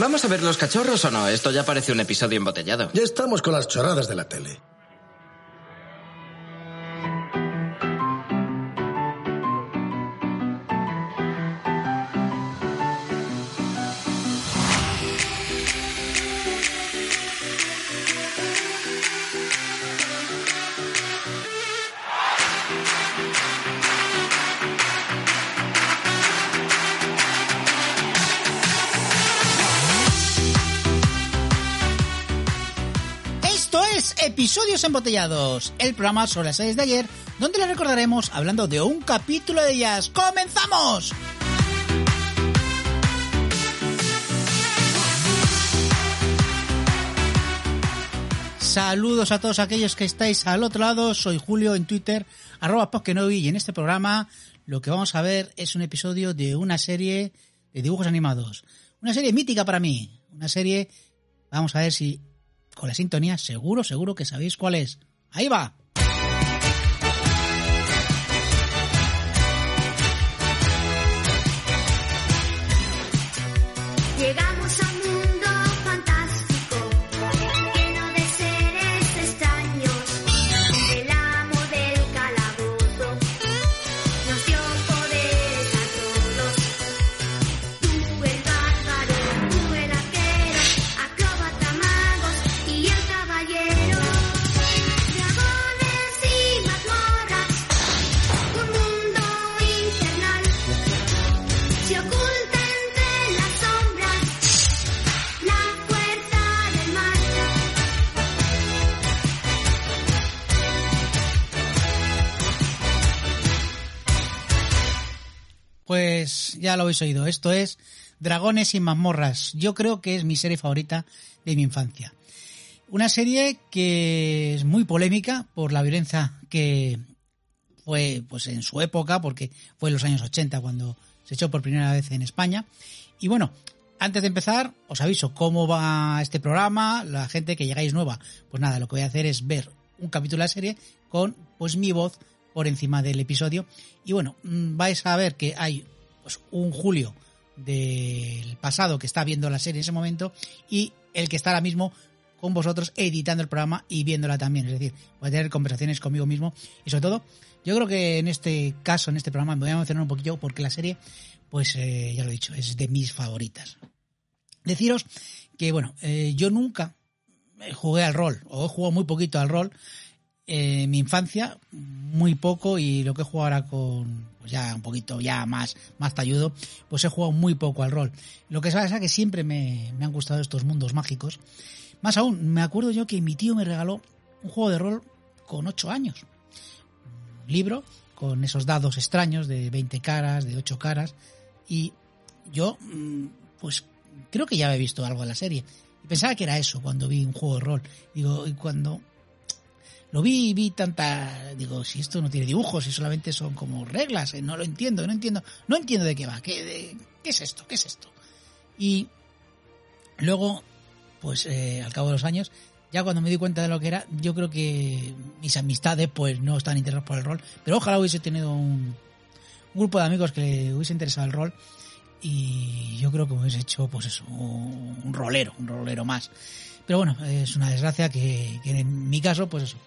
¿Vamos a ver los cachorros o no? Esto ya parece un episodio embotellado. Ya estamos con las choradas de la tele. Embotellados, el programa sobre las series de ayer, donde les recordaremos hablando de un capítulo de ellas. ¡Comenzamos! Saludos a todos aquellos que estáis al otro lado, soy Julio en Twitter, arroba Poskenovi, y en este programa lo que vamos a ver es un episodio de una serie de dibujos animados. Una serie mítica para mí, una serie, vamos a ver si con la sintonía, seguro, seguro que sabéis cuál es. Ahí va. Ya lo habéis oído, esto es Dragones y mazmorras. Yo creo que es mi serie favorita de mi infancia. Una serie que es muy polémica por la violencia que fue pues en su época, porque fue en los años 80 cuando se echó por primera vez en España. Y bueno, antes de empezar, os aviso cómo va este programa, la gente que llegáis nueva, pues nada, lo que voy a hacer es ver un capítulo de la serie con pues mi voz por encima del episodio. Y bueno, mm, vais a ver que hay pues un Julio del pasado que está viendo la serie en ese momento y el que está ahora mismo con vosotros editando el programa y viéndola también. Es decir, voy a tener conversaciones conmigo mismo y sobre todo, yo creo que en este caso, en este programa, me voy a emocionar un poquillo porque la serie, pues eh, ya lo he dicho, es de mis favoritas. Deciros que, bueno, eh, yo nunca jugué al rol, o he jugado muy poquito al rol. Eh, mi infancia, muy poco, y lo que he jugado ahora con, pues ya un poquito, ya más, más talludo, pues he jugado muy poco al rol. Lo que pasa es que siempre me, me han gustado estos mundos mágicos. Más aún, me acuerdo yo que mi tío me regaló un juego de rol con 8 años. Un libro con esos dados extraños de 20 caras, de 8 caras. Y yo, mm, pues creo que ya había visto algo de la serie. Y pensaba que era eso cuando vi un juego de rol. Digo, y cuando lo vi vi tanta. Digo, si esto no tiene dibujos, si solamente son como reglas, eh, no lo entiendo, no entiendo, no entiendo de qué va, qué, de- qué es esto, qué es esto. Y luego, pues eh, al cabo de los años, ya cuando me di cuenta de lo que era, yo creo que mis amistades pues no están interesadas por el rol, pero ojalá hubiese tenido un, un grupo de amigos que le hubiese interesado el rol y yo creo que me hecho pues eso, un, rolero, un rolero más. Pero bueno, es una desgracia que, que en mi caso, pues eso,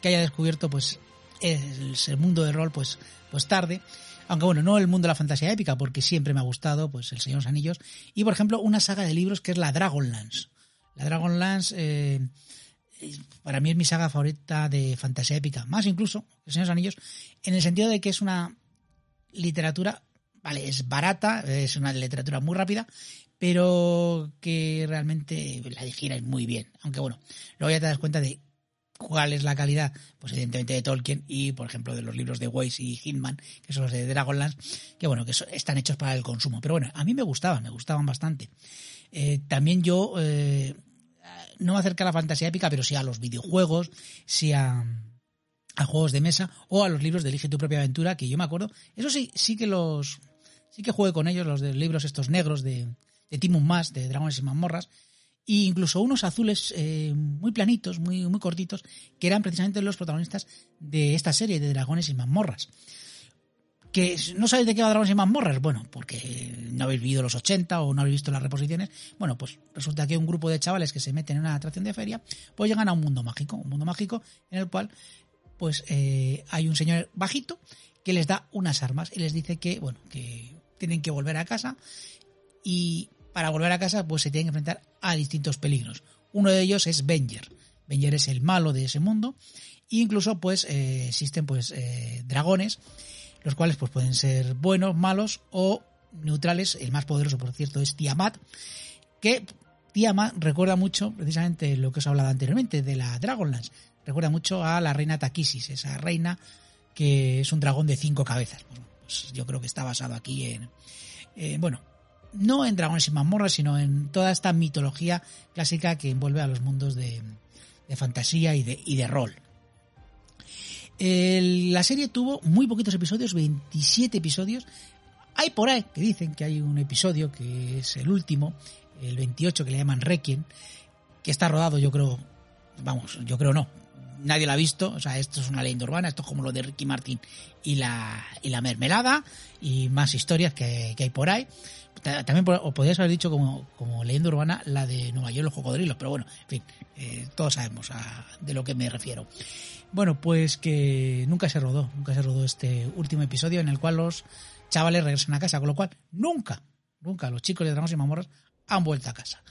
que, haya descubierto pues el, mundo del rol pues, pues tarde. Aunque bueno, no el mundo de la fantasía épica, porque siempre me ha gustado pues el Señor de los Anillos. Y por ejemplo, una saga de libros que es la Dragonlance. La Dragonlance eh, para mí es mi saga favorita de fantasía épica, más incluso que el Señor de los Anillos, en el sentido de que es una literatura, vale, es barata, es una literatura muy rápida, pero que realmente la digiere muy bien. Aunque bueno, luego ya te das cuenta de cuál es la calidad, pues evidentemente de Tolkien y, por ejemplo, de los libros de Weiss y Hitman, que son los de Dragonlance, que bueno, que están hechos para el consumo. Pero bueno, a mí me gustaban, me gustaban bastante. Eh, también yo eh, no me acerqué a la fantasía épica, pero sí a los videojuegos, sí a, a juegos de mesa o a los libros de Elige tu propia aventura, que yo me acuerdo. Eso sí, sí que los. Sí que jugué con ellos, los de libros estos negros de, de Timon Más, de Dragones y Mazmorras, e incluso unos azules eh, muy planitos, muy, muy cortitos, que eran precisamente los protagonistas de esta serie de Dragones y Mazmorras. que no sabéis de qué va Dragones y mazmorras, bueno, porque no habéis vivido los 80 o no habéis visto las reposiciones, bueno, pues resulta que un grupo de chavales que se meten en una atracción de feria, pues llegan a un mundo mágico, un mundo mágico en el cual pues eh, hay un señor bajito que les da unas armas y les dice que, bueno, que tienen que volver a casa y para volver a casa pues se tienen que enfrentar a distintos peligros. Uno de ellos es Venger. Venger es el malo de ese mundo e incluso pues eh, existen pues eh, dragones los cuales pues pueden ser buenos, malos o neutrales. El más poderoso, por cierto, es Tiamat, que Tiamat recuerda mucho precisamente lo que os he hablado anteriormente de la Dragonlance. Recuerda mucho a la reina Takisis, esa reina que es un dragón de cinco cabezas. Pues yo creo que está basado aquí en, bueno, no en dragones y mazmorras, sino en toda esta mitología clásica que envuelve a los mundos de, de fantasía y de, y de rol. La serie tuvo muy poquitos episodios, 27 episodios. Hay por ahí que dicen que hay un episodio que es el último, el 28, que le llaman Requiem, que está rodado, yo creo, vamos, yo creo no. Nadie lo ha visto, o sea, esto es una leyenda urbana, esto es como lo de Ricky Martin y la, y la mermelada y más historias que, que hay por ahí. Ta- También os podrías haber dicho como, como leyenda urbana la de Nueva York, los cocodrilos, pero bueno, en fin, eh, todos sabemos a- de lo que me refiero. Bueno, pues que nunca se rodó, nunca se rodó este último episodio en el cual los chavales regresan a casa, con lo cual nunca, nunca los chicos de Dragones y Mamorras han vuelto a casa.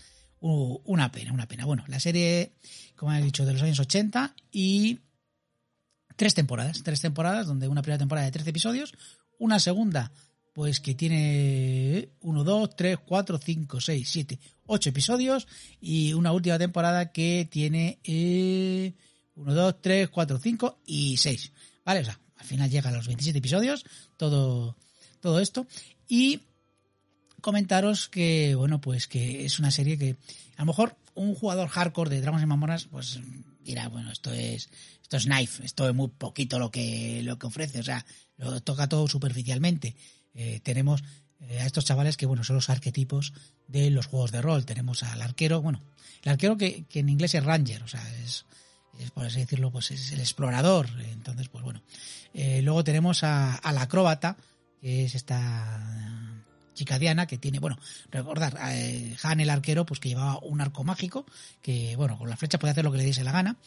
Uh, una pena, una pena. Bueno, la serie, como he dicho, de los años 80 y tres temporadas, tres temporadas, donde una primera temporada de 13 episodios, una segunda, pues que tiene 1, 2, 3, 4, 5, 6, 7, 8 episodios y una última temporada que tiene eh, 1, 2, 3, 4, 5 y 6. ¿Vale? O sea, al final llega a los 27 episodios, todo, todo esto. Y comentaros que, bueno, pues que es una serie que a lo mejor un jugador hardcore de Dragons y Mamonas, pues dirá, bueno, esto es, esto es knife, esto es muy poquito lo que, lo que ofrece, o sea, lo toca todo superficialmente. Eh, tenemos eh, a estos chavales que, bueno, son los arquetipos de los juegos de rol. Tenemos al arquero, bueno, el arquero que, en inglés es ranger, o sea, es, es, por así decirlo, pues es el explorador. Entonces, pues bueno. Eh, luego tenemos a- al acróbata, que es esta chica Diana, que tiene, bueno, recordar, eh, Han el arquero, pues que llevaba un arco mágico, que, bueno, con la flecha podía hacer lo que le diese la gana.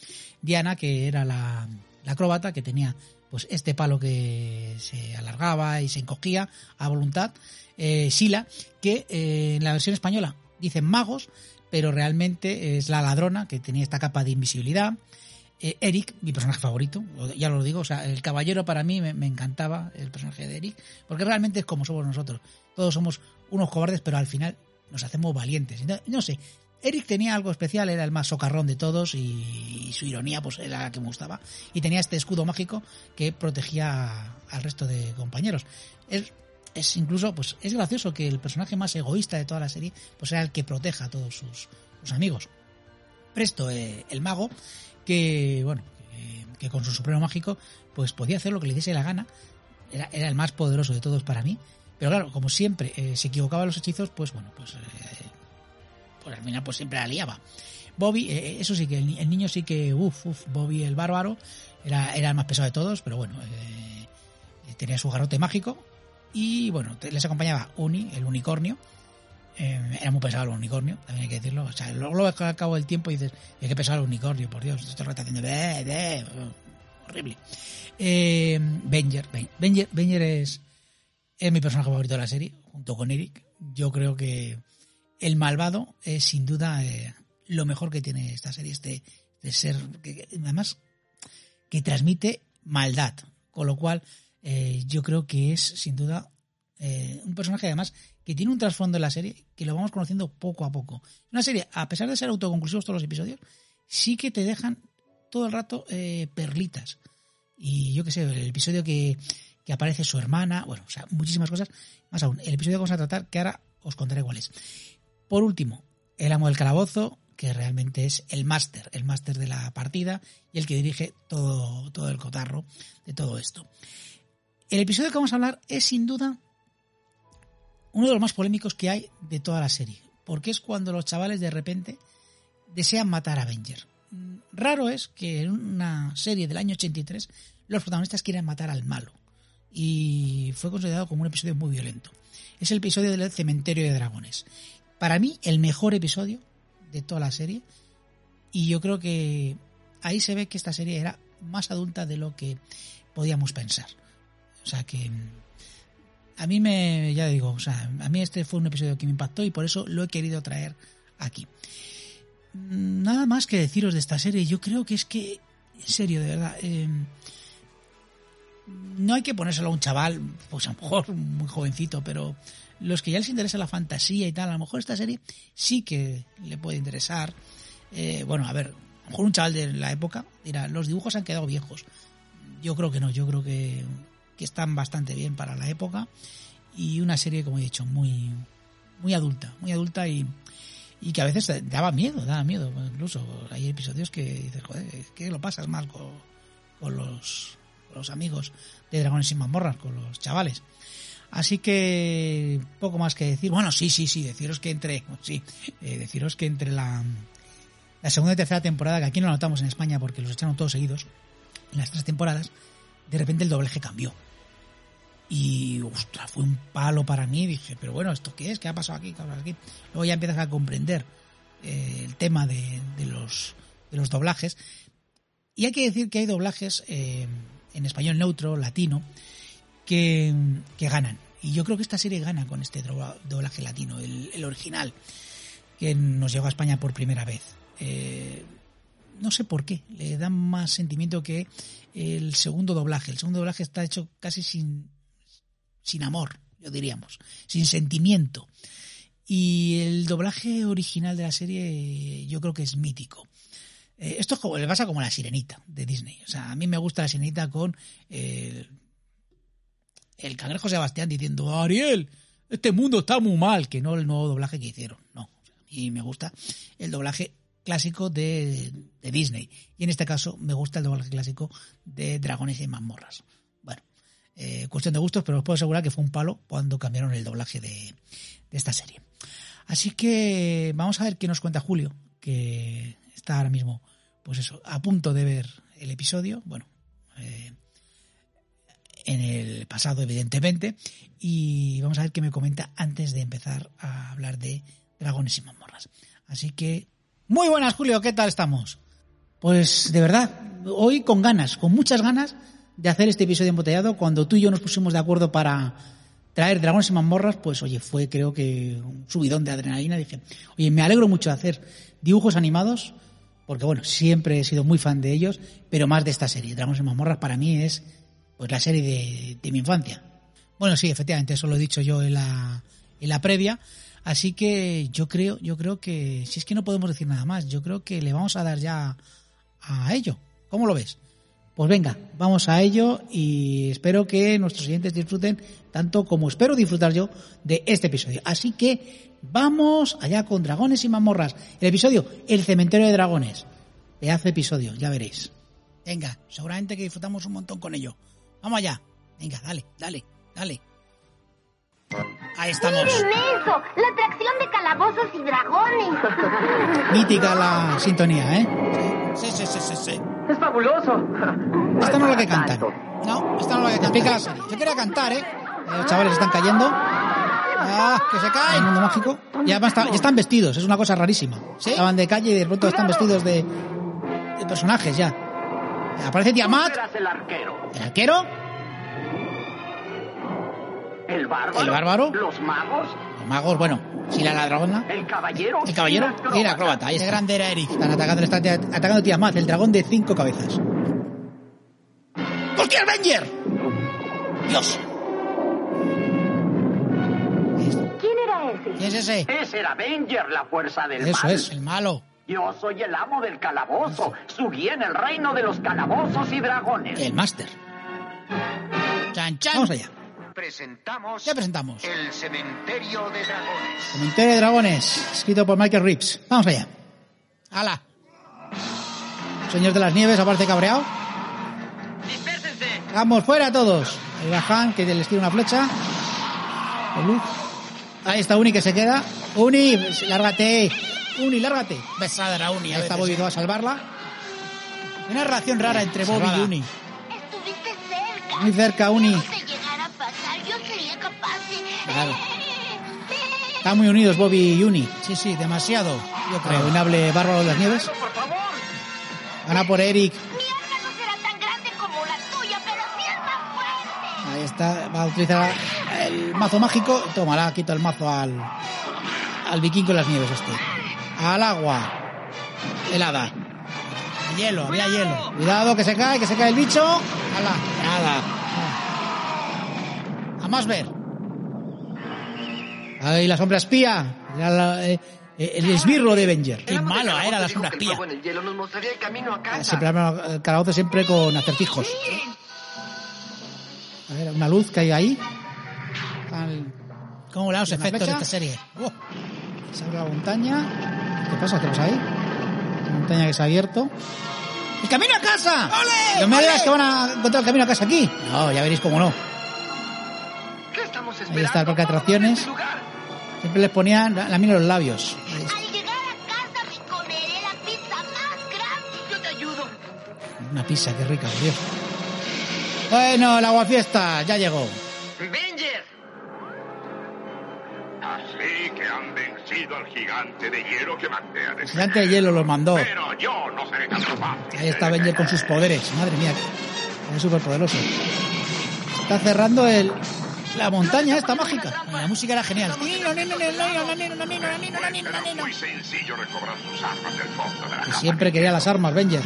Diana, que era la, acróbata, que tenía, pues, este palo que se alargaba y se encogía a voluntad. Eh, Sila, que eh, en la versión española dicen magos, pero realmente es la ladrona, que tenía esta capa de invisibilidad. Eh, Eric, mi personaje favorito, ya lo digo, o sea, el caballero para mí me, me encantaba el personaje de Eric, porque realmente es como somos nosotros. Todos somos unos cobardes, pero al final nos hacemos valientes. No, no sé, Eric tenía algo especial, era el más socarrón de todos y, su ironía pues era la que me gustaba. Y tenía este escudo mágico que protegía al resto de compañeros. Es, es incluso, pues es gracioso que el personaje más egoísta de toda la serie pues era el que proteja a todos sus, sus amigos. Presto, eh, el mago, que bueno, que, que con su supremo mágico pues podía hacer lo que le diese la gana. Era, era el más poderoso de todos para mí. Pero claro, como siempre eh, se equivocaba los hechizos, pues bueno, pues, eh, pues al final pues siempre la liaba. Bobby, eh, eso sí que el, ni- el niño sí que, uff, uff, Bobby el bárbaro era, era el más pesado de todos, pero bueno, eh, tenía su garrote mágico y bueno, les acompañaba Uni, el unicornio. Eh, era muy pesado el unicornio, también hay que decirlo. O sea, luego ves al cabo del tiempo dices, "Eh, qué pesado el unicornio, por Dios, esto está haciendo "Be, be", horrible. Eh, Venger, Ben- Venger, Venger es, es mi personaje favorito de la serie, junto con Eric. Yo creo que el malvado es sin duda eh, lo mejor que tiene esta serie, este, de ser, que, además, que transmite maldad, con lo cual eh, yo creo que es sin duda eh, un personaje además que tiene un trasfondo en la serie que lo vamos conociendo poco a poco. Una serie, a pesar de ser autoconclusivos todos los episodios, sí que te dejan todo el rato perlitas. Y yo qué sé, el episodio que, que aparece su hermana, bueno, o sea, muchísimas cosas. Más aún, el episodio que vamos a tratar, que ahora os contaré cuál es. Por último, el amo del calabozo, que realmente es el máster, el máster de la partida y el que dirige todo, todo el cotarro de todo esto. El episodio que vamos a hablar es sin duda uno de los más polémicos que hay de toda la serie, porque es cuando los chavales de repente desean matar a Avenger. Raro es que en una serie del año 83 los protagonistas quieran matar al malo. Y fue considerado como un episodio muy violento. Es el episodio del cementerio de dragones. Para mí, el mejor episodio de toda la serie. Y yo creo que ahí se ve que esta serie era más adulta de lo que podíamos pensar. O sea que mm, a mí me, ya digo, o sea, a mí este fue un episodio que me impactó y por eso lo he querido traer aquí. Mm, Nada más que deciros de esta serie, yo creo que es que, en serio, de verdad, eh, no hay que ponérselo a un chaval, pues a lo mejor muy jovencito, pero los que ya les interesa la fantasía y tal, a lo mejor esta serie sí que le puede interesar. Eh, bueno, a ver, a lo mejor un chaval de la época dirá, los dibujos han quedado viejos. Yo creo que no, yo creo que, que están bastante bien para la época y una serie, como he dicho, muy, muy adulta, muy adulta y, y que a veces daba miedo, daba miedo. Incluso hay episodios que dices, joder, que lo pasas mal con, con los, los amigos de Dragones sin mazmorras, con los chavales. Así que poco más que decir. Bueno, sí, sí, sí, deciros que entre, sí, eh, deciros que entre la, la segunda y tercera temporada, que aquí no lo notamos en España porque los echaron todos seguidos, en las tres temporadas, de repente el doblaje cambió. Y, ostras, fue un palo para mí. Dije, pero bueno, ¿esto qué es? ¿Qué ha pasado aquí? ¿Qué ha pasado aquí? Luego ya empiezas a comprender eh, el tema de, de los, de los doblajes. Y hay que decir que hay doblajes eh, en español neutro, latino, que, que ganan. Y yo creo que esta serie gana con este dobla- doblaje latino, el, el original, que nos llegó a España por primera vez. Eh, no sé por qué, le da más sentimiento que el segundo doblaje. El segundo doblaje está hecho casi sin, sin amor, yo diríamos, sin sentimiento. Y el doblaje original de la serie yo creo que es mítico. Eh, esto es como, le pasa como la sirenita de Disney. O sea, a mí me gusta la sirenita con eh, el cangrejo Sebastián diciendo, Ariel, este mundo está muy mal, que no el nuevo doblaje que hicieron. No, y me gusta el doblaje clásico de, de Disney. Y en este caso me gusta el doblaje clásico de Dragones y Mazmorras. Bueno, eh, cuestión de gustos, pero os puedo asegurar que fue un palo cuando cambiaron el doblaje de, de esta serie. Así que vamos a ver qué nos cuenta Julio, que está ahora mismo, pues eso, a punto de ver el episodio. Bueno, eh, en el pasado, evidentemente. Y vamos a ver qué me comenta antes de empezar a hablar de dragones y mazmorras. Así que, muy buenas, Julio, ¿qué tal estamos? Pues de verdad, hoy con ganas, con muchas ganas de hacer este episodio embotellado. Cuando tú y yo nos pusimos de acuerdo para traer dragones y mazmorras, pues oye, fue creo que un subidón de adrenalina. Dije, oye, me alegro mucho de hacer dibujos animados, porque bueno, siempre he sido muy fan de ellos, pero más de esta serie. Dragones y mazmorras para mí es pues la serie de, de mi infancia. Bueno, sí, efectivamente, eso lo he dicho yo en la, en la previa. Así que yo creo, yo creo que, si es que no podemos decir nada más, yo creo que le vamos a dar ya a ello. ¿Cómo lo ves? Pues venga, vamos a ello y espero que nuestros oyentes disfruten tanto como espero disfrutar yo de este episodio. Así que vamos allá con dragones y mazmorras. El episodio El cementerio de dragones. Pedazo episodio, ya veréis. Venga, seguramente que disfrutamos un montón con ello. Vamos allá. Venga, dale, dale, dale. Ahí estamos. ¡Miren eso! La atracción de calabozos y dragones. Mítica la sintonía, ¿eh? Sí, sí, sí, sí, sí. ¡Es fabuloso! Esta no es la que cantan. No, esta no es la que cantan. Explica la serie. Yo quería cantar, ¿eh? Eh, Los chavales están cayendo. ¡Ah, que se caen! El mundo mágico. Y además está- ya están vestidos, es una cosa rarísima. ¿Sí? Estaban de calle y de pronto están vestidos de, de personajes ya. Aparece Tiamat, el arquero, el arquero, el bárbaro, ¿El bárbaro? los magos, magos, bueno, si la la dragona. el caballero, El caballero y el acróbata. Ahí está. grande era Eric. Están atacando, están atacando Tiamat, el dragón de cinco cabezas. ¡Hostia, Avenger! ¡Dios! ¿Quién era ese? ¿Quién es ese? Ese era Avenger, la fuerza del Eso mal. es, el malo. Yo soy el amo del calabozo. Subí en el reino de los calabozos y dragones. El máster. Chan, chan. Vamos allá. Presentamos Ya presentamos. El Cementerio de Dragones. Cementerio de Dragones, escrito por Michael Reeves. Vamos allá. ¡Hala! Señor de las Nieves aparece cabreado. ¡Dispérsense! Vamos, fuera todos. Ahí va Han, que les tira una flecha. Ahí está Uni que se queda. Uni, lárgate. Uni, lárgate. Besada era Uni. Ahí está Bobby va a salvarla. Una relación rara entre Bobby y Uni. Estuviste cerca. Muy cerca, Uni. Claro. Están muy unidos Bobby y Uni. Sí, sí, demasiado. Yo creo. Inable Bárbaro de las Nieves. Por favor. Van a por Eric. Mi arma no será tan grande como la tuya, pero sí es más fuerte. Ahí está. Va a utilizar el mazo mágico. Tómala, quita el mazo al, al vikingo de las nieves este. Al agua. Helada. Hielo, había hielo. Cuidado que se cae, que se cae el bicho. Ala, nada. A más ver. Ahí la sombra espía. Era la- eh, eh, el esbirro de Avenger. Qué malo era la sombra espía. el hielo nos mostraría el camino a casa. Siempre el calabozo siempre con acertijos. A ver, una luz que hay ahí. Al- ¿Cómo la los ¿Una efectos de flecha? esta serie? Oh, Se abre la montaña. ¿Qué pasa? ¿Qué pasa ahí? La montaña que se ha abierto. ¡El camino a casa! No me digas que van a encontrar el camino a casa aquí. No, ya veréis cómo no. ¿Qué estamos esperando? Ahí está el parque de atracciones. este lugar. Siempre les ponían la, en los labios. Al llegar a casa me comeré la pizza más grande. Yo te ayudo. Una pizza, qué rica, por Dios. Bueno, el aguafiesta ya llegó. Avenger. Así que han vencido al gigante de hielo que mandé a El gigante de hielo los mandó. Pero yo no seré tan fácil. Ahí está Avenger con sus poderes. Madre mía, es súper poderoso. Está cerrando el, la montaña esta mágica. la música era genial. Muy sencillo recobrar sus armas del fondo de la Que siempre quería las armas, Avenger.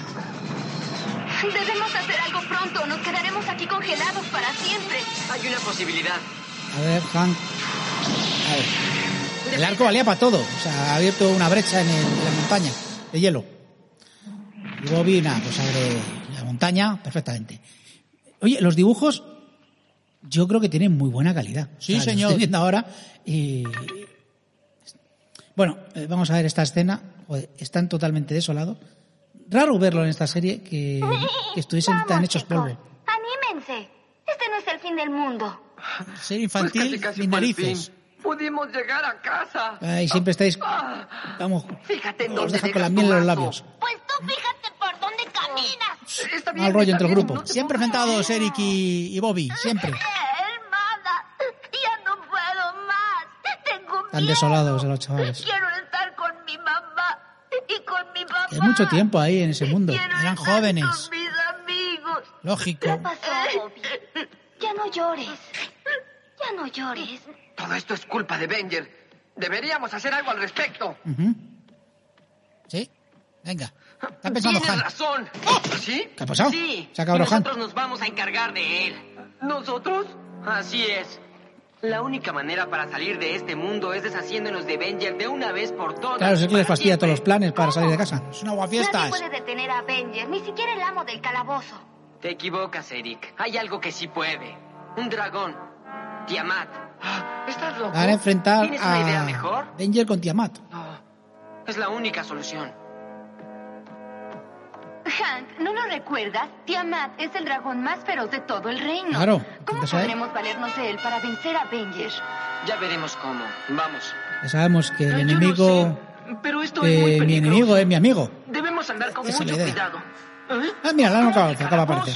Debemos hacer algo pronto. Nos quedaremos aquí congelados para siempre. Hay una posibilidad. A ver, Hank. A ver. El arco valía para todo. O sea, ha abierto una brecha en, el- en la montaña de hielo. Y Bobby, nada, pues abre la montaña perfectamente. Oye, los dibujos yo creo que tienen muy buena calidad. Sí, los señor. Estoy viendo ahora y... Bueno, eh, vamos a ver esta escena. Joder, están totalmente desolados. Raro verlo en esta serie que, que estuviesen tan Vamos, hechos chicos, polvo. Anímense. Este no es el fin del mundo. Ser Pues infantil, casi, casi el narices. Pudimos llegar a casa. Ahí siempre estáis... Ah, Vamos, Fíjate en os deja con la miel en los labios. Pues tú fíjate caminas. Está bien, Mal rollo entre el grupo. no Siempre enfrentados Eric y, y Bobby, siempre. Hermana, ya no puedo más. Tengo Están desolados los chavales. Quiero estar con mi mamá y con mi papá. Es mucho tiempo ahí en ese mundo. Quiero Eran estar jóvenes. Con mis amigos. Lógico. ¿Qué pasó, Bobby? Ya no llores. Ya no llores. Todo esto es culpa de Avenger. Deberíamos hacer algo al respecto. Ujú. ¿Sí? Venga. Está pensando Tienes Han. razón. ¿Sí? ¿Qué ha pasado? Sí. Se ha acabado y Han. nosotros nos vamos a encargar de él. ¿Nosotros? Así es. La única manera para salir de este mundo es deshaciéndonos de Avenger de una vez por todas. Claro, es que les fastidia todos los planes para salir de casa. Es una Nadie aguafiestas. puede detener a Avenger, ni siquiera el amo del calabozo. Te equivocas, Eric. Hay algo que sí puede. Un dragón. Tiamat. Ah, ¿Estás loco? Van a enfrentar ¿Tienes una idea a mejor? Avenger con Tiamat. No. Es la única solución. Hank, ¿no lo recuerdas? Tiamat es el dragón más feroz de todo el reino. Claro, ¿Cómo podremos valernos de él para vencer a Avenger? Ya veremos cómo. Vamos. Ya sabemos que el Yo no enemigo sé, pero esto es muy mi enemigo es mi amigo. Debemos andar con Esa mucho idea. cuidado. ¿Eh? Ah, mira, la acaba, acaba de aparecer.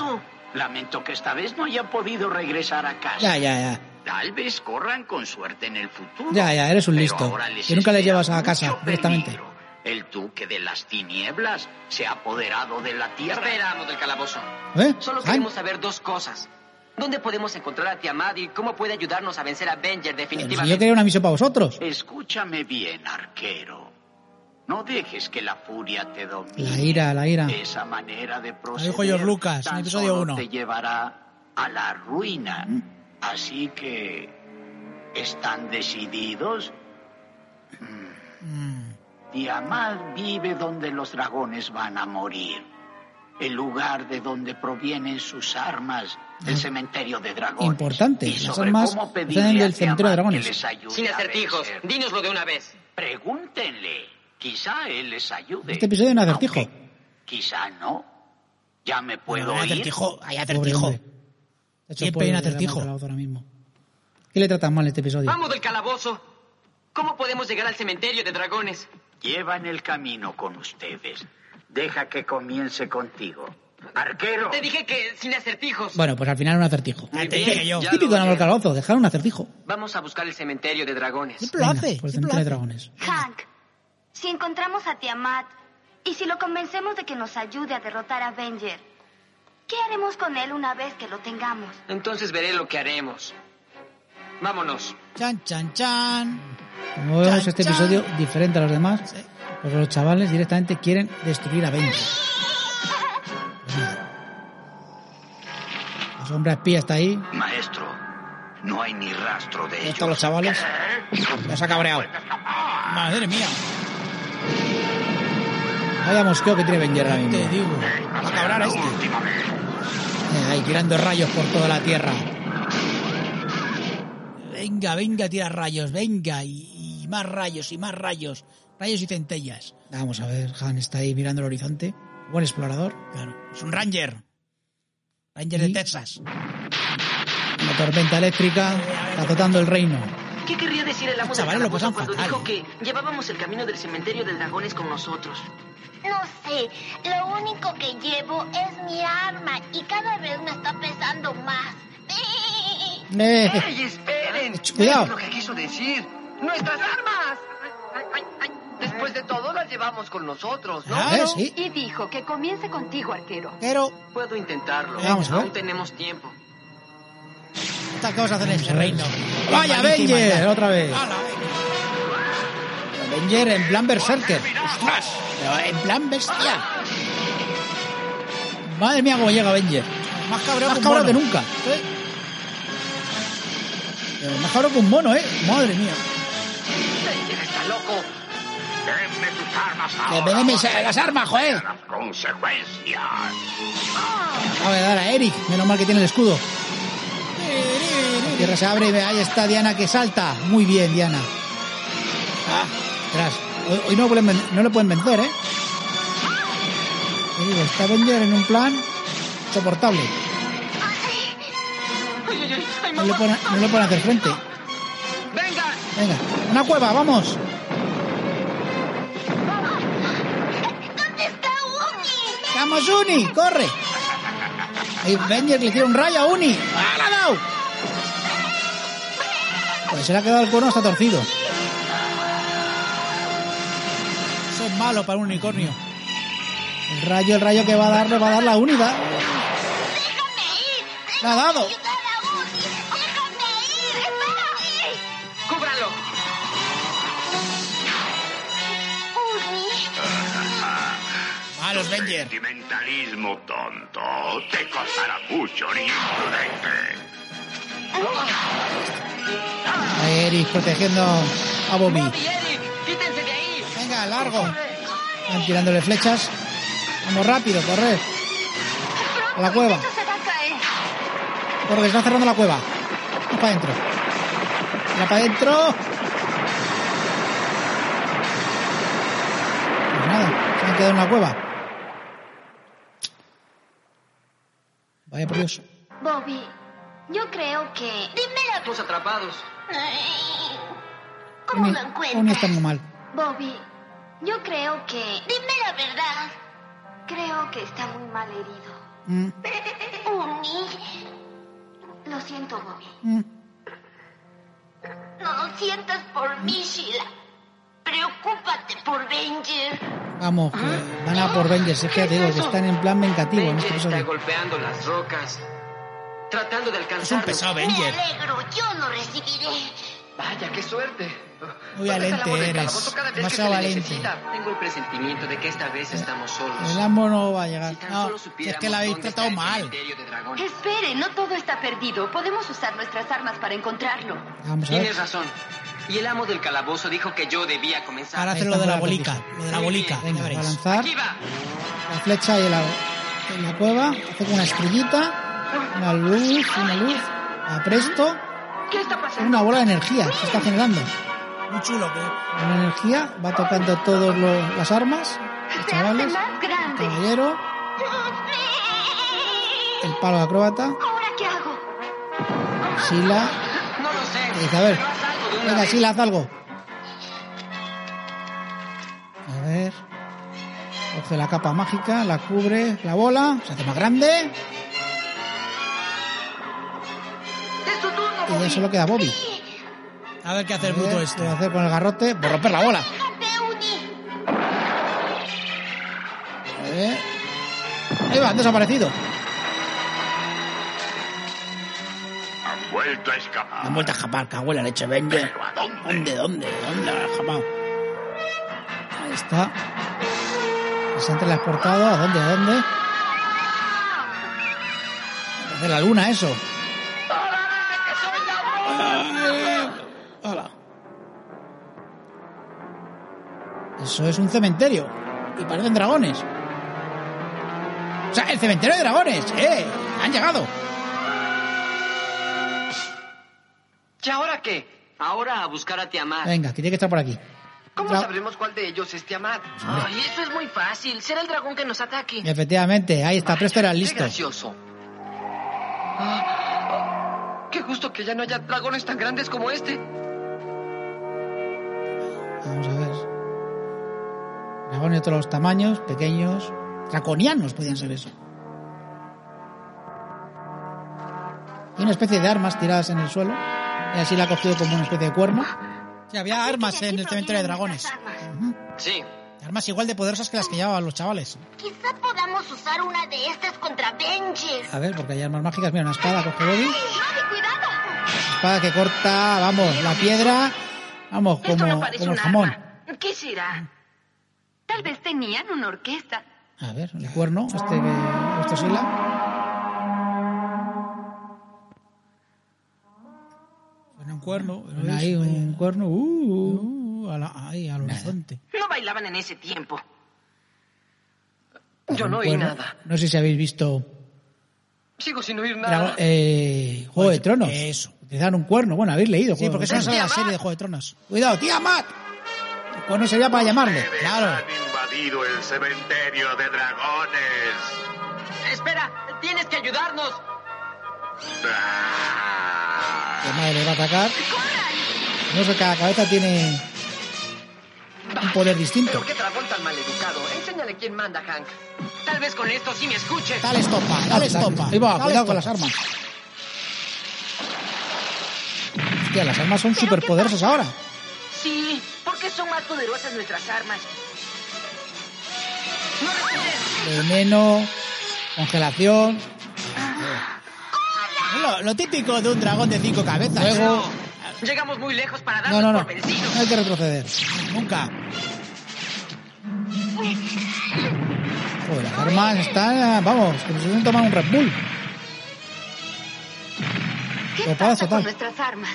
Lamento que esta vez no haya podido regresar a casa. Ya, ya, ya. Tal vez corran con suerte en el futuro. Ya, ya, eres un Pero listo. Que nunca les espera llevas a casa directamente. peligro. El duque de las tinieblas se ha apoderado de la tierra. Esperamos del calabozo. ¿Eh? Solo queremos saber dos cosas. ¿Dónde podemos encontrar a Tiamat y cómo puede ayudarnos a vencer a Avenger si definitivamente? yo quería una misión para vosotros. Escúchame bien, arquero. No dejes que la furia te domine. La ira, la ira. Esa manera de proceder dijo George Lucas en tan episodio solo uno. te llevará a la ruina. Así que ¿están decididos? Mm. Tiamat vive donde los dragones van a morir. El lugar de donde provienen sus armas, el cementerio de dragones. Importante, Y las sobre armas cómo proceden pedirle del cementerio de dragones. Sin acertijos, dínoslo de una vez. Pregúntenle. Quizá él les ayude. Este episodio hay un acertijo. Aunque Quizá no. Ya me puedo Hay ir. acertijo, hay acertijo. hombre. De hecho, Siempre hay un acertijo. ahora mismo. ¿Qué le tratan mal este episodio? Vamos del calabozo. ¿Cómo podemos llegar al cementerio de dragones? Llevan el camino con ustedes. Deja que comience contigo. Arquero. Te dije que sin acertijos. Bueno, pues al final un acertijo. Muy te bien, dije yo. Típico de Amor. Calabozo, dejar un acertijo. Vamos a buscar el cementerio de dragones. Siempre lo Venga, hace. Pues cementerio de dragones. Hank, si encontramos a Tiamat y si lo convencemos de que nos ayude a derrotar a Avenger, ¿qué haremos con él una vez que lo tengamos? Entonces veré lo que haremos. Vámonos. Chan, chan, chan. Como vemos Chan, este chan. episodio diferente a los demás, pues los chavales directamente quieren destruir a. Pues nada. La sombra espía está ahí. Maestro, no hay ni rastro de ¿Dónde ellos. los chavales? Ya se ha cabreado. Madre mía. Vaya mosqueo que tiene Avenger ahora mismo. Te digo. Va a cabrar a este. Eh, Ahí tirando rayos por toda la tierra. Venga, venga, tira rayos, venga. Y, y más rayos, y más rayos. Rayos y centellas. Vamos a ver, Han está ahí mirando el horizonte. Buen explorador. Claro. Es un Ranger. Ranger ¿Y? de Texas. Una tormenta eléctrica azotando el reino. ¿Qué querría decir el amo del Chavales lo pasan cuando fatal, dijo ¿eh? que llevábamos el camino del cementerio de dragones con nosotros? No sé, lo único que llevo es mi arma y cada vez me está pesando más. Eh, ¡Ey, esperen! Cuidado. Es lo que quiso decir. ¡Nuestras armas! Ay, ay, ay. Después de todo, las llevamos con nosotros, ¿no? Claro. ¿eh? Sí. Y dijo que comience contigo, arquero. Pero, Puedo intentarlo. Vamos a ver. Aún tenemos tiempo. estas cosas en ese reino. ¡Vaya Avenger! Otra vez. Avenger en plan Berserker. ¡Ostras! Pero en plan bestia. Madre mía, cómo llega Avenger. Más cabrón Más cabrón que nunca. Pero más cabrón que un mono, ¿eh? Madre mía. Está loco. Denme tus armas ahora. porque las armas, joder. Las consecuencias. Acaba de dar a Eric. Menos mal que tiene el escudo. Tierra se abre ahí está Diana que salta. Muy bien, Diana. Ah, ostras. Hoy, hoy no, pueden no le pueden vencer, ¿eh? Está Avenger en un plan soportable. No le pueden, no le pueden hacer frente. ¡Venga! Venga, una cueva, vamos. ¿Dónde está Uni? ¡Vamos, Uni! ¡Corre! Ahí Avenger le tira un rayo a Uni. ¡Ah, la ha dado! Pues se le ha quedado el cono hasta torcido. Eso es malo para un unicornio. El rayo, el rayo que va a dar, le va a dar la Uni. va- ¡Déjame ir! ¡La ha dado! Malos Avenger. Sentimentalismo tonto. Te costará mucho, ni imprudente. Eric protegiendo a Bobby. ¡Bobby, Eric! ¡Quítense de ahí! Venga, largo. Están tirándole flechas. Vamos rápido, correr. A la cueva. Esto se va a caer. Corre, que está cerrando la cueva. Va para adentro. Va para adentro. Pues nada, se han quedado en la cueva. Vaya por Dios. Bobby, yo creo que... Dime la Estamos atrapados. Ay, ¿Cómo lo encuentras? Uni está muy mal. Bobby, yo creo que... Dime la verdad. Creo que está muy mal herido. Mm, Uni, Lo siento, Bobby. mm. no lo sientas por mí, Sheila. Preocúpate por Venger. Vamos, que van a por Avengers. Es que digo que están en plan vengativo en este está golpeando las rocas. Tratando de Es un pesado Me Avenger. alegro, yo lo recibiré. Vaya, qué suerte. Muy ¿Dónde está el valiente eres. Demasiado valiente. Tengo el presentimiento de que esta vez estamos solos. El amo no va a llegar. Si No, si es que la habéis tratado mal. Espere, no todo está perdido. Podemos usar nuestras armas para encontrarlo. Vamos a ver. Tienes razón. Y el amo del calabozo dijo que yo debía comenzar. Ahora Ahí hacer lo de la bolica. Lo de la bolica. Venga, a lanzar Aquí va. la flecha y la, en la cueva. Hace una estrellita. Una luz, una luz. A presto. ¿Qué está pasando? Una bola de energía se está generando. Muy chulo, que Una energía va tocando todas las armas. Los chavales. grande. Caballero. El palo de acróbata. ¿Ahora qué hago? Sila. No lo sé. Y dice, a ver. Venga. Sila, haz algo. A ver. Coge la capa mágica, la cubre, la bola, se hace más grande ¡Es tu turno, y ya solo queda Bobby. A ver qué hace el ¿Qué este. va a hacer con el garrote? Por romper la bola. A ver. Ahí va, han desaparecido. Vuelto a escapar. Han vuelto a escapar, cago en la leche, Benjer. ¿Pero a dónde? ¿Dónde, dónde? ¿Dónde han escapado? Ahí está. Se han transportado. ¿A dónde? ¿A dónde? De la luna, eso. Hola. Eso es un cementerio. Y parecen dragones. O sea, el cementerio de dragones. ¡Eh! Han llegado. Qué? Ahora a buscar a Tiamat. Venga, que tiene que estar por aquí. ¿Cómo Tra- sabremos cuál de ellos es Tiamat? Ay, eso es muy fácil. Será el dragón que nos ataque. Efectivamente, ahí está, presto era Qué listo. gracioso. Ah, ah, qué justo que ya no haya dragones tan grandes como este. Vamos a ver. Dragones de todos los tamaños, pequeños, draconianos podían ser eso. Y una especie de armas tiradas en el suelo. Y así la ha cogido como una especie de cuerno. Sí, había armas en el cementerio de dragones. Sí. Armas igual de poderosas que las que llevaban los chavales. Quizá podamos usar una de estas contra Benjer. A ver, porque hay armas mágicas. Mira, una espada, coge Bobby. ¡Mami, cuidado! Espada que corta, vamos, la piedra. Vamos, Esto como, no como el un jamón. arma. ¿Qué será? Tal vez tenían una orquesta. A ver, el cuerno, este que esto oscila. Suena cuerno. Ahí un cuerno. Uh, Uh, a la- ahí, al horizonte. No bailaban en ese tiempo. Yo no oí cuerno. nada. No sé si habéis visto Sigo sin oír nada. eh, Juego de Tronos. Eso. Utilizaron un cuerno. Bueno, habéis leído. Sí, porque eso en la serie de Juego de Tronos. Cuidado, tía Matt. El cuerno sería para llamarle. Claro. han invadido el cementerio de dragones. Espera, tienes que ayudarnos. Ah. La madre le va a atacar. No sé, cada cabeza tiene un poder distinto. ¿Pero qué dragón tan maleducado? Enséñale quién manda, Hank. Tal vez con esto sí me escuche. Dale estopa, dale estopa. Ahí va, dale cuidado con las armas. Hostia, las armas son súper poderosas ahora. Sí, porque son más poderosas nuestras armas. Veneno, congelación. Lo, lo típico de un dragón de cinco cabezas. Luego- No, llegamos muy lejos para No, darnos no, no. por vencidos. No hay que retroceder. Nunca. Joder, las armas están, vamos, que nos tomar un Red Bull. ¿Qué pasa total. con nuestras armas?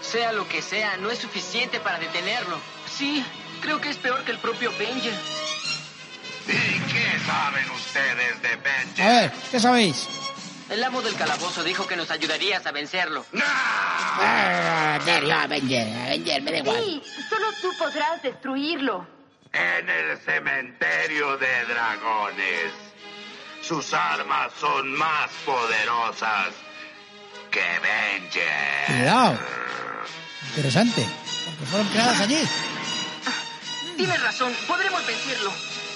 Sea lo que sea, no es suficiente para detenerlo. Sí, creo que es peor que el propio Benjer. ¿Y qué saben ustedes de A ver, ¿qué sabéis? El amo del calabozo dijo que nos ayudarías a vencerlo. Ah, Avenger, Avenger, me da igual. Sí, solo tú podrás destruirlo. En el cementerio de dragones. Sus armas son más poderosas que Benji. Cuidado. Interesante. Porque fueron creadas allí. Tienes razón, podremos vencerlo.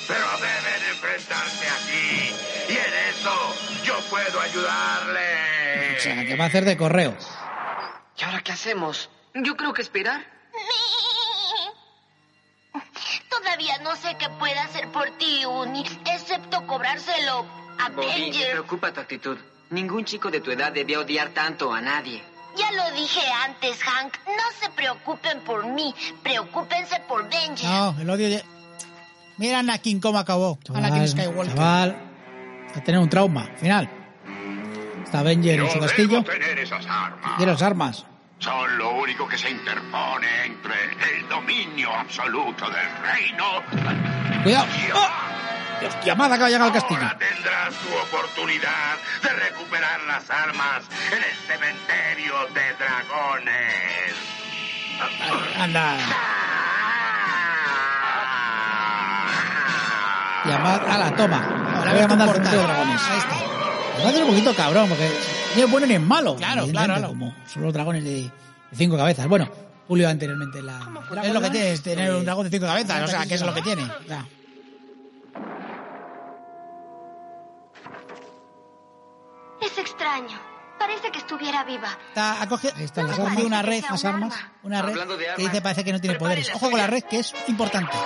Pero deben enfrentarse aquí. Y en eso yo puedo ayudarle. O sea, que va a hacer de correo. ¿Y ahora qué hacemos? Yo creo que esperar. Todavía no sé qué pueda hacer por ti, Uni, excepto cobrárselo a Bobby, me preocupa tu actitud. Ningún chico de tu edad debía odiar tanto a nadie. Ya lo dije antes, Hank. No se preocupen por mí, preocúpense por Benji. No, el odio ya... Mira Anakin cómo acabó. Anakin Skywalker. chaval, va a tener un trauma final. Está Avenger en su castillo. debo tener esas armas. Quiere las armas. Son lo único que se interpone entre el dominio absoluto del reino. Cuidado. ¡Oh! Dios, llamada acaba de llegar al castillo. Ahora tendrás tu oportunidad de recuperar las armas en el cementerio de dragones. Anda. a la toma. Ahora voy a mandar al de dragones. Ahí está. Va a hacer un poquito cabrón, porque ni es bueno ni es malo. Claro, claro, no. Como son los dragones de cinco cabezas. Bueno, Julio anteriormente la... Es lo que tiene, es tener un dragón de cinco cabezas, o sea, que es lo que tiene. Ya. Es extraño. Parece que estuviera viva. Está, ha cogido, está, no una red, las armas, una red Hablando de armas, que dice parece que no tiene poderes. Ojo con la red, que es importante.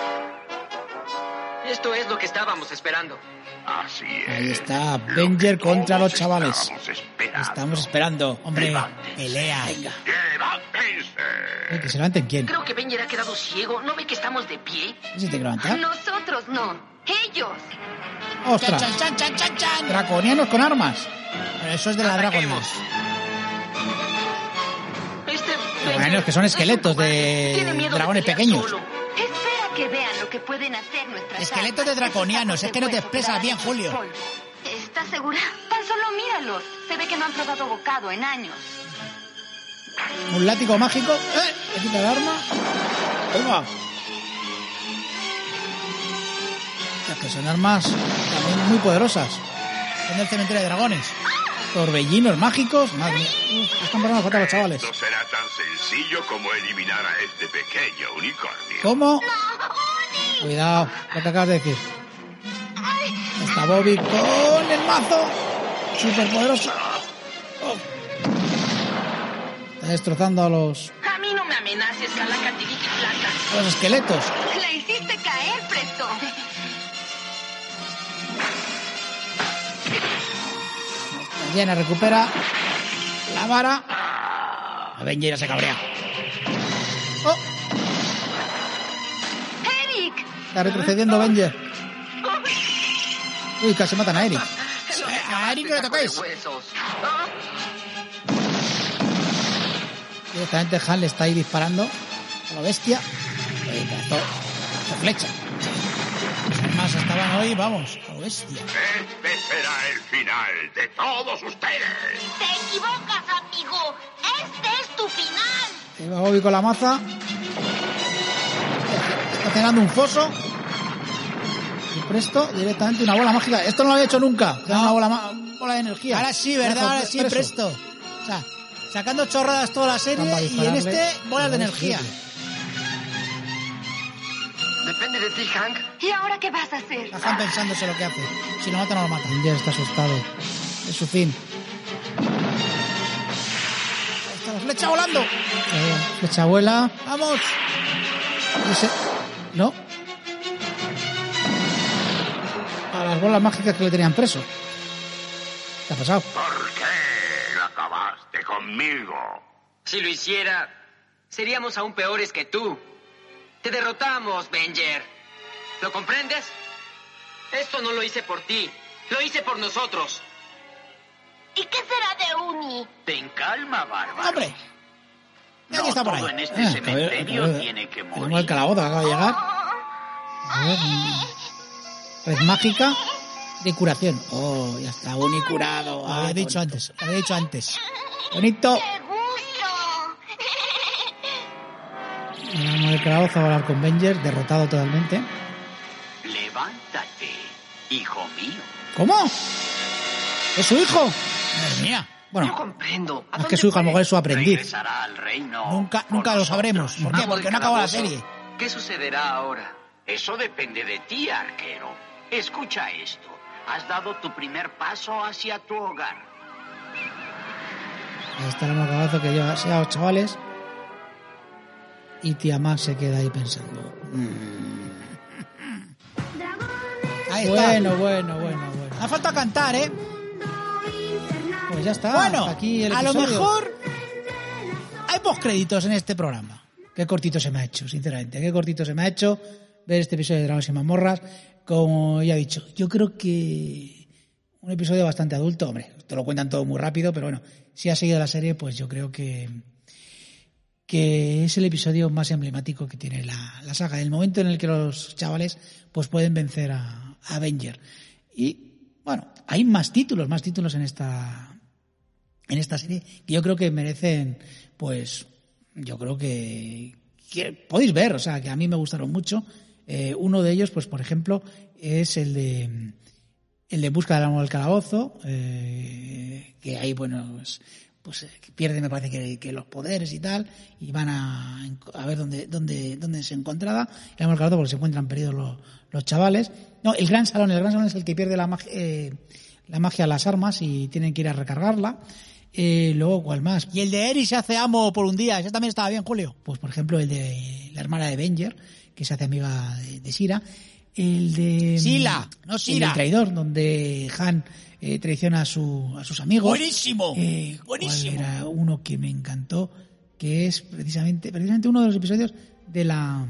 Esto es lo que estábamos esperando. Así es. Ahí está, Avenger contra los chavales. estábamos esperando. Estamos esperando. Hombre, pelea. ¡Levántense! Eh, ¿Que se levanten quién? Creo que Benjer ha quedado ciego. ¿No ve que estamos de pie? ¿Se tiene que levantar? Nosotros no. Ellos. ¡Ostras! Chan, chan, chan, chan, chan. Draconianos con armas. Pero eso es de la. Dragon Este Bueno, es que son esqueletos de dragones pequeños. solo. Que vean lo que pueden hacer nuestras Esqueletos de draconianos, es que no te expresas bien, Julio. ¿Estás segura? Tan solo míralos. Se ve que no han probado bocado en años. Un látigo mágico. ¡Eh! Le quita el arma. Toma. Es que son armas también muy poderosas. Son del cementerio de dragones. Torbellinos mágicos. Madre mía. Están pasando fatal los chavales. No será tan sencillo como eliminar a este pequeño unicornio. ¿Cómo? Cuidado, lo que acabas de decir. Está Bobby con el mazo. Súper poderoso. Oh. Está destrozando a los, A mí no me amenaces, calaca, tiriki, placa. a los esqueletos. La hiciste caer, Presto. Diana recupera la vara. Avenger ya se cabrea. Está retrocediendo Avenger. Uy, casi matan a Eric. A Eric no le tocáis. Directamente Han le está ahí disparando a la bestia. Ahí, pedazo de flecha. Además estaban hoy, vamos, a la bestia. Este será el final de todos ustedes. Te equivocas, amigo. Este es tu final. Ahí va Bobby con la maza. Está cenando un foso. Y presto, directamente una bola mágica. Esto no lo había hecho nunca. Una bola, bola de energía. Ahora sí, ¿verdad? Ahora sí, preso. presto. O sea, sacando chorradas toda la serie y en este bolas de energía. Depende de ti, Hank. ¿Y ahora qué vas a hacer? Está pensándose lo que hace. Si lo mata, no lo mata. Ya está asustado. Es su fin. Ahí está la flecha volando. Eh, flecha vuela. ¡Vamos! Y se- No. A las bolas mágicas que le tenían preso. ¿Qué ha pasado? ¿Por qué no acabaste conmigo? Si lo hiciera, seríamos aún peores que tú. Te derrotamos, Benjer. ¿Lo comprendes? Esto no lo hice por ti. Lo hice por nosotros. ¿Y qué será de Uni? Ten calma, bárbaro. ¡Hombre! No está por todo ahí. en este Ah, cementerio tiene que Tenemos el morir. calabozo que acaba de llegar. A ver, mm, Red mágica de curación. Oh, ya está unicurado. Lo había dicho antes, lo había dicho antes. Bonito. Vamos el calabozo a hablar con Venger, derrotado totalmente. Levántate, hijo mío. ¿Cómo? ¿Es su hijo? Madre mía. Bueno, no comprendo. ¿A más que su hijo, a lo mejor es su aprendiz. Al reino. Nunca, nunca lo sabremos. ¿Por qué? Porque no acabó la serie. ¿Qué sucederá ahora? Eso depende de ti, arquero. Escucha esto. Has dado tu primer paso hacia tu hogar. Ahí está el calabozo que lleva a los chavales. Y Tiamat se queda ahí pensando. Ahí está. Bueno, bueno, bueno, bueno. Ha faltado cantar, ¿eh? Pues ya está. bueno, aquí el a lo mejor hay postcréditos en este programa. Qué cortito se me ha hecho, sinceramente. Qué cortito se me ha hecho ver este episodio de Dragones y Mazmorras. Como ya he dicho, yo creo que un episodio bastante adulto. Hombre, te lo cuentan todo muy rápido, pero bueno, si has seguido la serie, pues yo creo que, que es el episodio más emblemático que tiene la, la saga. El momento en el que los chavales pues pueden vencer a, a Avenger. Y bueno, hay más títulos, más títulos en esta, en esta serie que yo creo que merecen, pues, yo creo que, podéis ver, o sea, que a mí me gustaron mucho. Eh, uno de ellos, pues, por ejemplo, es el de el de Busca del amo del calabozo, eh, que ahí, bueno, pues, pues eh, pierde, me parece que, los poderes y tal, y van a, a ver dónde, dónde, dónde se encontraba el amo del calabozo porque se encuentran perdidos los, los chavales. No, el gran salón, el gran salón es el que pierde la magia, eh, la magia a las armas y tienen que ir a recargarla. Eh, luego, ¿cuál más? Y el de Eri se hace amo por un día. Ese también estaba bien, Julio. Pues, por ejemplo, el de la hermana de Venger, que se hace amiga de, de Sira. El de... Sila, no El Sira. del traidor, donde Han eh, traiciona a, su, a sus amigos. Buenísimo, Eh, ¿cuál buenísimo. era uno que me encantó, que es precisamente, precisamente uno de los episodios de la...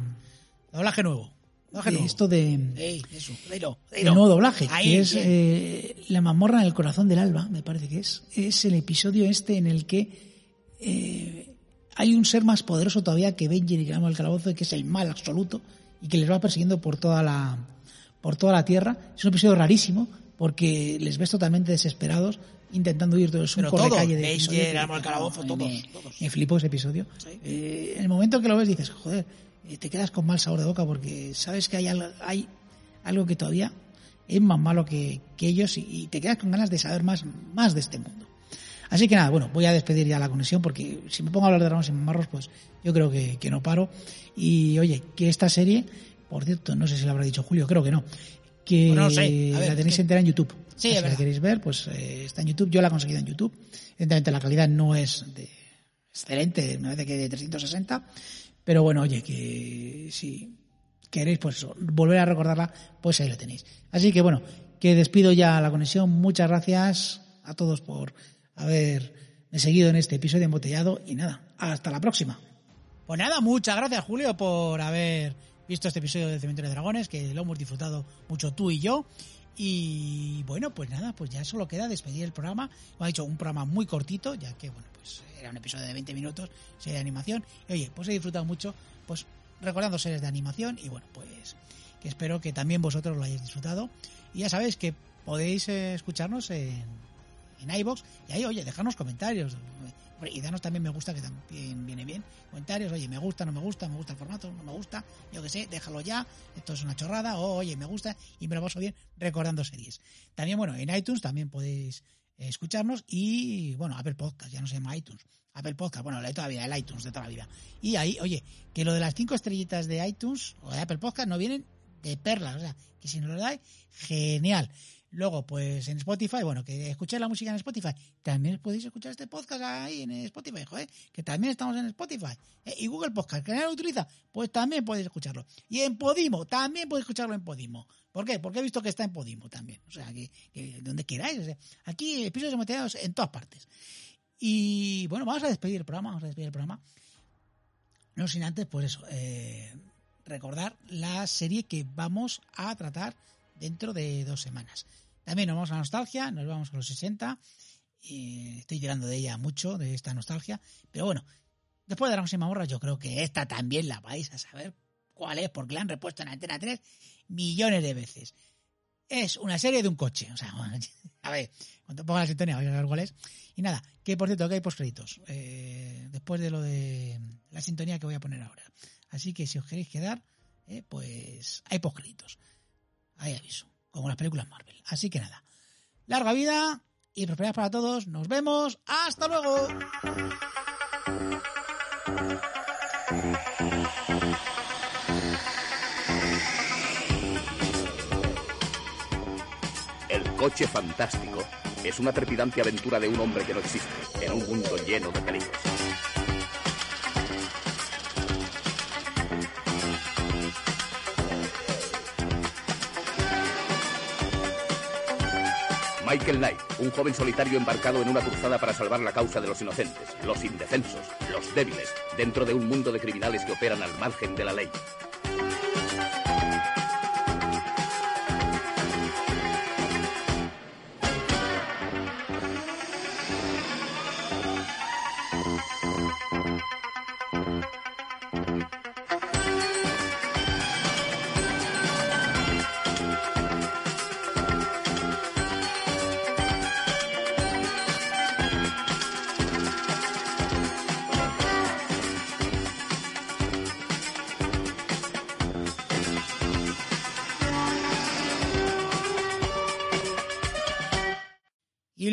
Doblaje nuevo. De esto de... Ey, eso, dilo, El dilo. nuevo doblaje, Ahí, que es bien. eh, La mazmorra en el corazón del alba, me parece que es. Es el episodio este en el que eh, hay un ser más poderoso todavía que Benjen y que llama el calabozo, que es el mal absoluto y que les va persiguiendo por toda la por toda la tierra. Es un episodio rarísimo porque les ves totalmente desesperados intentando huir. Es un Pero todo, correcalle de Benjen, al calabozo, todos, me- todos. Me flipó ese episodio. Eh, en el momento que lo ves dices, joder, eh, te quedas con mal sabor de boca porque sabes que hay, al- hay algo que todavía es más malo que, que ellos y, y te quedas con ganas de saber más, más de este mundo. Así que nada, bueno, voy a despedir ya la conexión porque si me pongo a hablar de Ramos y Marros, pues yo creo que, que no paro. Y oye, que esta serie, por cierto, no sé si lo habrá dicho Julio, creo que no, que Bueno, no sé. A ver, la tenéis que- entera en YouTube. Sí, si la queréis ver, pues eh, está en YouTube. Yo la he conseguido en YouTube. Evidentemente la calidad no es de excelente, me parece que de 360. Pero bueno, oye, que si queréis pues volver a recordarla, pues ahí la tenéis. Así que bueno, que despido ya la conexión. Muchas gracias a todos por haberme seguido en este episodio embotellado y nada, hasta la próxima. Pues nada, muchas gracias Julio por haber visto este episodio de Cementerio de Dragones, que lo hemos disfrutado mucho tú y yo. Y bueno, pues nada, pues ya solo queda despedir el programa. Ha dicho, un programa muy cortito, ya que bueno, pues era un episodio de 20 minutos, serie de animación. Y oye, pues he disfrutado mucho, pues recordando series de animación y bueno, pues que espero que también vosotros lo hayáis disfrutado. Y ya sabéis que podéis eh, escucharnos en, en iBox y ahí, oye, dejarnos comentarios. Y danos también me gusta, que también viene bien. Comentarios, oye, me gusta, no me gusta, me gusta el formato, no me gusta, yo que sé, déjalo ya, esto es una chorrada, oye, me gusta y me lo paso bien recordando series. También, bueno, en iTunes también podéis eh, escucharnos y, bueno, Apple Podcast, ya no se llama iTunes. Apple Podcast, bueno, de toda la vida, el iTunes de toda la vida. Y ahí, oye, que lo de las cinco estrellitas de iTunes o de Apple Podcast no vienen de perlas, o sea, que si nos lo dais, genial. Luego, pues en Spotify, bueno, que escuchéis la música en Spotify. También podéis escuchar este podcast ahí en Spotify, joder, que también estamos en Spotify. Eh, Y Google Podcast, que nadie lo utiliza, pues también podéis escucharlo. Y en Podimo, también podéis escucharlo en Podimo. ¿Por qué? Porque he visto que está en Podimo también. O sea, que, donde queráis. o sea, aquí episodios emoteados en todas partes. Y bueno, vamos a despedir el programa, vamos a despedir el programa. No sin antes, pues eso, eh, recordar la serie que vamos a tratar dentro de dos semanas. También nos vamos a la nostalgia, nos vamos a los 60. y estoy tirando de ella mucho, de esta nostalgia. Pero bueno, después de Ramos y Mamorras, yo creo que esta también la vais a saber cuál es, porque la han repuesto en Antena 3 millones de veces. Es una serie de un coche. O sea, a ver, cuando ponga la sintonía vais a saber cuál es. Y nada, que por cierto, que hay postcréditos. Eh, después de lo de la sintonía que voy a poner ahora. Así que si os queréis quedar, eh, pues hay postcréditos. Hay aviso, como las películas Marvel. Así que nada, larga vida y prosperidad para todos. Nos vemos. Hasta luego. El coche fantástico es una trepidante aventura de un hombre que no existe, en un mundo lleno de peligros. Michael Knight, un joven solitario embarcado en una cruzada para salvar la causa de los inocentes, los indefensos, los débiles, dentro de un mundo de criminales que operan al margen de la ley.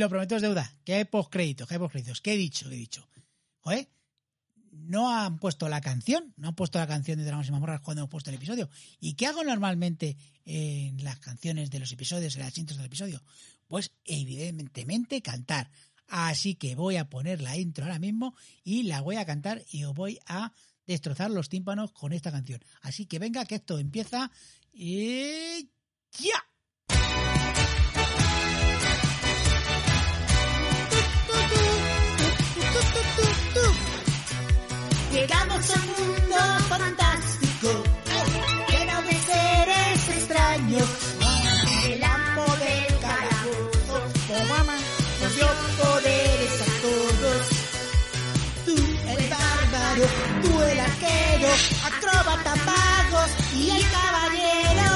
Lo prometo es deuda, que hay postcréditos, que hay postcréditos. ¿Qué he dicho? ¿Qué he dicho? Joder, no han puesto la canción, no han puesto la canción de Dragones y Mamorras cuando hemos puesto el episodio. ¿Y qué hago normalmente en las canciones de los episodios, en las intros del episodio? Pues evidentemente cantar. Así que voy a poner la intro ahora mismo y la voy a cantar y os voy a destrozar los tímpanos con esta canción. Así que venga, que esto empieza y ya. matapagos y el caballero.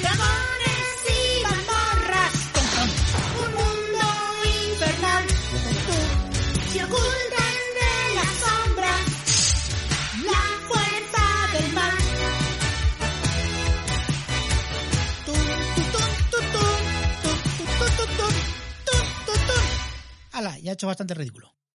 Dragones y mazmorras, un mundo infernal se ocultas de las sombras la fuerza del mal. Ala, ya ha hecho bastante ridículo.